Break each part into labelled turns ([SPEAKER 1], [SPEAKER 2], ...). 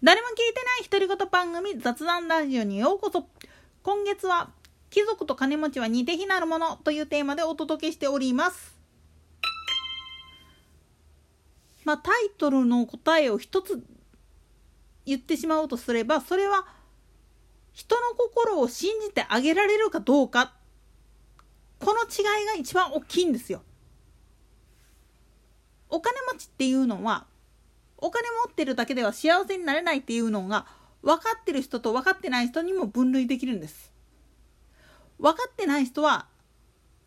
[SPEAKER 1] 誰も聞いてない独り言番組雑談ラジオにようこそ。今月は貴族と金持ちは似て非なるものというテーマでお届けしております。まあタイトルの答えを一つ言ってしまおうとすればそれは人の心を信じてあげられるかどうか。この違いが一番大きいんですよ。お金持ちっていうのはお金持ってるだけでは幸せになれないっていうのが分かってる人と分かってない人にも分類できるんです。分かってない人は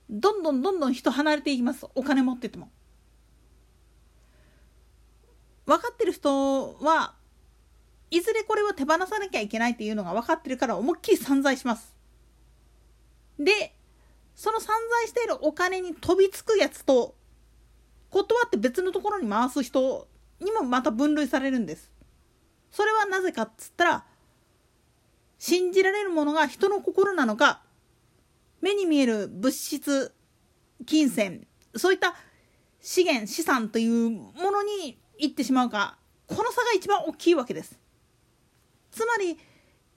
[SPEAKER 1] どんどんどんどん人離れていきます。お金持ってても。分かってる人はいずれこれを手放さなきゃいけないっていうのが分かってるから思いっきり散財します。で、その散財しているお金に飛びつくやつと断って別のところに回す人にもまた分類されるんです。それはなぜかっつったら信じられるものが人の心なのか目に見える物質金銭そういった資源資産というものに行ってしまうかこの差が一番大きいわけです。つまり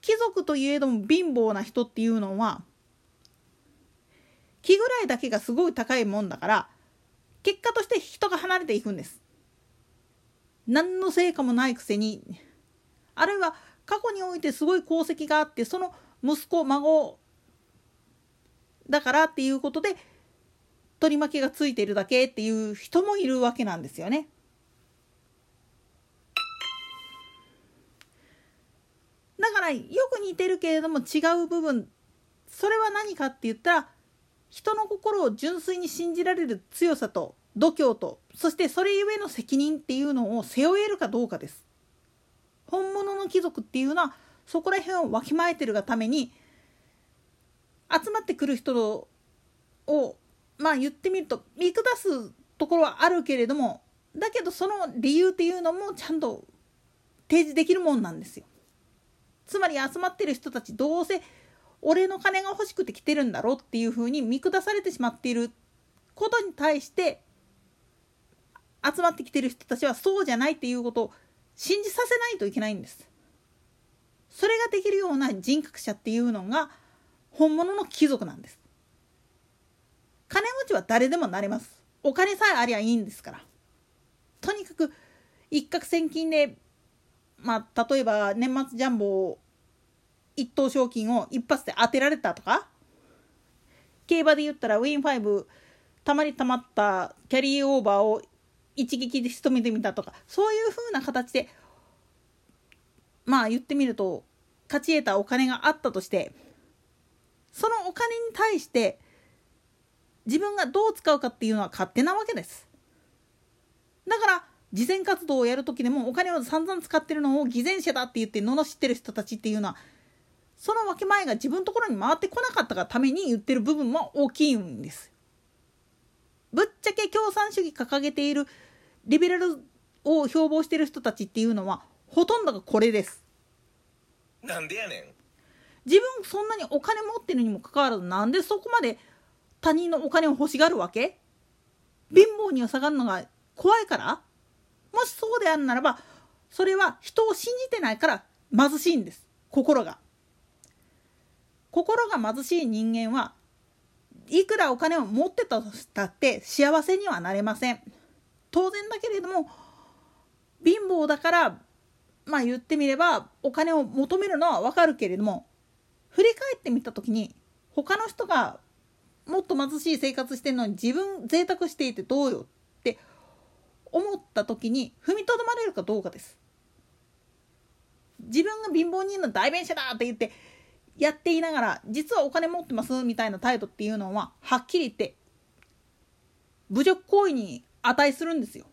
[SPEAKER 1] 貴族といえども貧乏な人っていうのは気ぐらいだけがすごい高いもんだから結果として人が離れていくんです。何の成果もないくせにあるいは過去においてすごい功績があってその息子孫だからっていうことで取り負けがついてるだけっていう人もいるわけなんですよね。だからよく似てるけれども違う部分それは何かって言ったら人の心を純粋に信じられる強さと度胸とそしてそれゆえの責任っていうのを背負えるかどうかです。本物の貴族っていうのはそこら辺をわきまえてるがために集まってくる人をまあ言ってみると見下すところはあるけれどもだけどその理由っていうのもちゃんと提示できるもんなんですよ。つまり集まってる人たちどうせ俺の金が欲しくて来てるんだろうっていうふうに見下されてしまっていることに対して集まってきてる人たちはそうじゃないっていうことを信じさせないといけないんです。それができるような人格者っていうのが本物の貴族なんです。金持ちは誰でもなれます。お金さえありゃいいんですから。とにかく一攫千金でまあ例えば年末ジャンボ一等賞金を一発で当てられたとか競馬で言ったらウィン5たまにたまったキャリーオーバーを一撃で仕留めてみたとかそういう風な形でまあ言ってみると勝ち得たお金があったとしてそのお金に対して自分がどう使うかっていうのは勝手なわけです。だから慈善活動をやる時でもお金を散々使ってるのを偽善者だって言って罵ってる人たちっていうのはその分け前が自分のところに回ってこなかったがために言ってる部分も大きいんです。ぶっちゃけ共産主義掲げているリベラルを標榜してる人たちっていうのはほとんどがこれです。
[SPEAKER 2] なんでやねん
[SPEAKER 1] 自分そんなにお金持ってるにもかかわらずなんでそこまで他人のお金を欲しがるわけ？貧乏には下がるのが怖いから？もしそうであるならばそれは人を信じてないから貧しいんです心が。心が貧しい人間はいくらお金を持ってたとしたって幸せにはなれません。当然だけれども貧乏だからまあ言ってみればお金を求めるのはわかるけれども振り返ってみた時に他の人がもっと貧しい生活してるのに自分贅沢していてどうよって思った時に踏みとどまれるかどうかです。自分が貧乏人の代弁者だって言ってやっていながら実はお金持ってますみたいな態度っていうのははっきり言って侮辱行為に値するんですよ。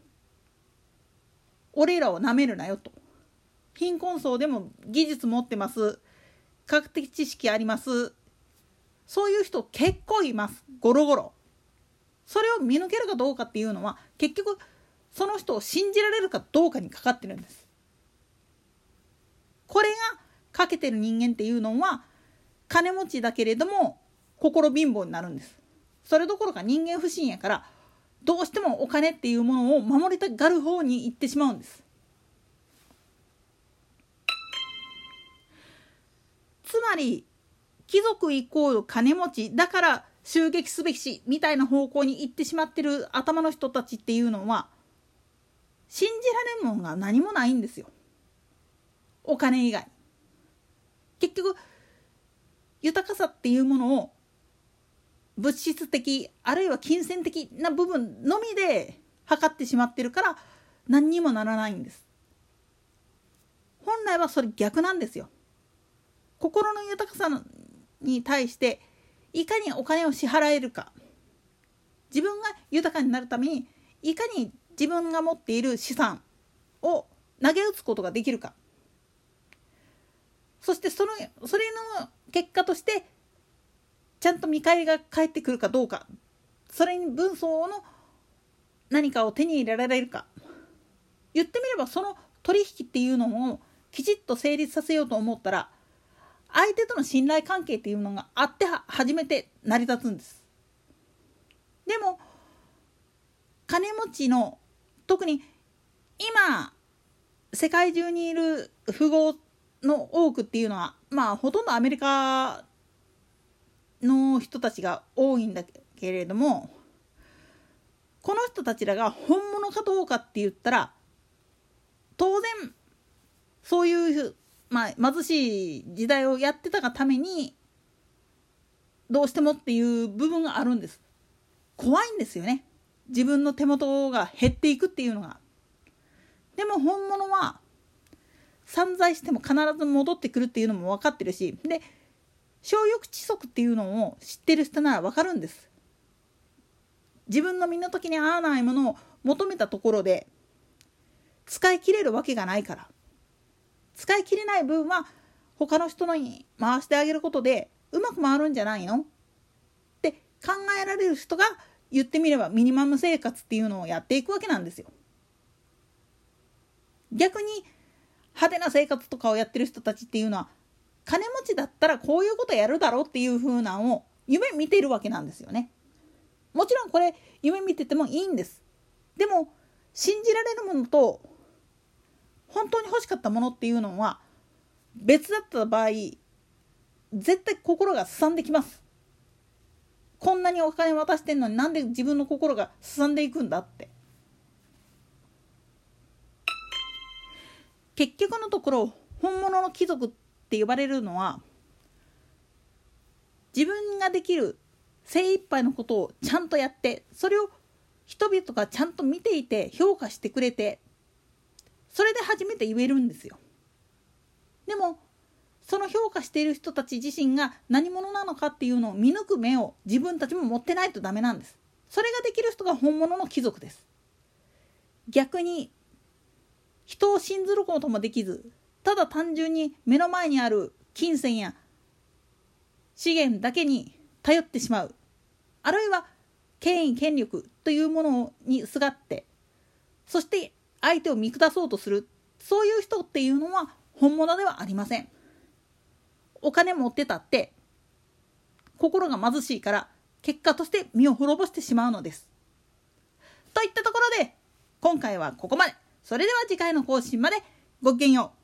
[SPEAKER 1] 俺らをなめるなよと。貧困層でも技術持ってます。科学的知識あります。そういう人結構います。ゴロゴロ。それを見抜けるかどうかっていうのは結局その人を信じられるかどうかにかかってるんです。これがかけてる人間っていうのは金持ちだけれども心貧乏になるんです。それどころか人間不信やからどうしてもお金っていうものを守りたがる方に行ってしまうんです。つまり貴族イコール金持ちだから襲撃すべきしみたいな方向に行ってしまってる頭の人たちっていうのは信じられるものが何もないんですよお金以外結局豊かさっていうものを物質的あるいは金銭的な部分のみで測ってしまってるから何にもならないんです。本来はそれ逆なんですよ。心の豊かさに対していかにお金を支払えるか。自分が豊かになるためにいかに自分が持っている資産を投げ打つことができるか。そしてそのそれの結果としてちゃんと見返りが返ってくるかどうかそれに分相の何かを手に入れられるか言ってみればその取引っていうのをきちっと成立させようと思ったら相手との信頼関係っていうのがあって初めて成り立つんです。でも金持ちの特に今世界中にいる富豪の多くっていうのはまあほとんどアメリカの人たちが多いんだけれどもこの人たちらが本物かどうかって言ったら当然そういうまあ、貧しい時代をやってたがためにどうしてもっていう部分があるんです。怖いんですよね。自分の手元が減っていくっていうのが。でも本物は散財しても必ず戻ってくるっていうのも分かってるしで小欲知足っていうのを知ってる人なら分かるんです。自分の身の時に合わないものを求めたところで使い切れるわけがないから。使い切れない分は他の人のに回してあげることでうまく回るんじゃないの？って考えられる人が言ってみればミニマム生活っていうのをやっていくわけなんですよ。逆に派手な生活とかをやってる人たちっていうのは金持ちだったらこういうことやるだろうっていう風なのを夢見てるわけなんですよね。もちろんこれ夢見ててもいいんです。でも信じられるものと本当に欲しかったものっていうのは別だった場合絶対心がすさんできますこんなにお金渡してんのになんで自分の心がすさんでいくんだって結局のところ本物の貴族っって呼ばれるのは自分ができる精一杯のことをちゃんとやってそれを人々がちゃんと見ていて評価してくれてそれで初めて言えるんですよ。でもその評価している人たち自身が何者なのかっていうのを見抜く目を自分たちも持ってないとダメなんです。それができる人が本物の貴族です。逆に人を信ずることもできずただ単純に目の前にある金銭や資源だけに頼ってしまう。あるいは権威権力というものにすがってそして相手を見下そうとする。そういう人っていうのは本物ではありません。お金持ってたって心が貧しいから結果として身を滅ぼしてしまうのです。といったところで今回はここまで。それでは次回の更新までごきげんよう。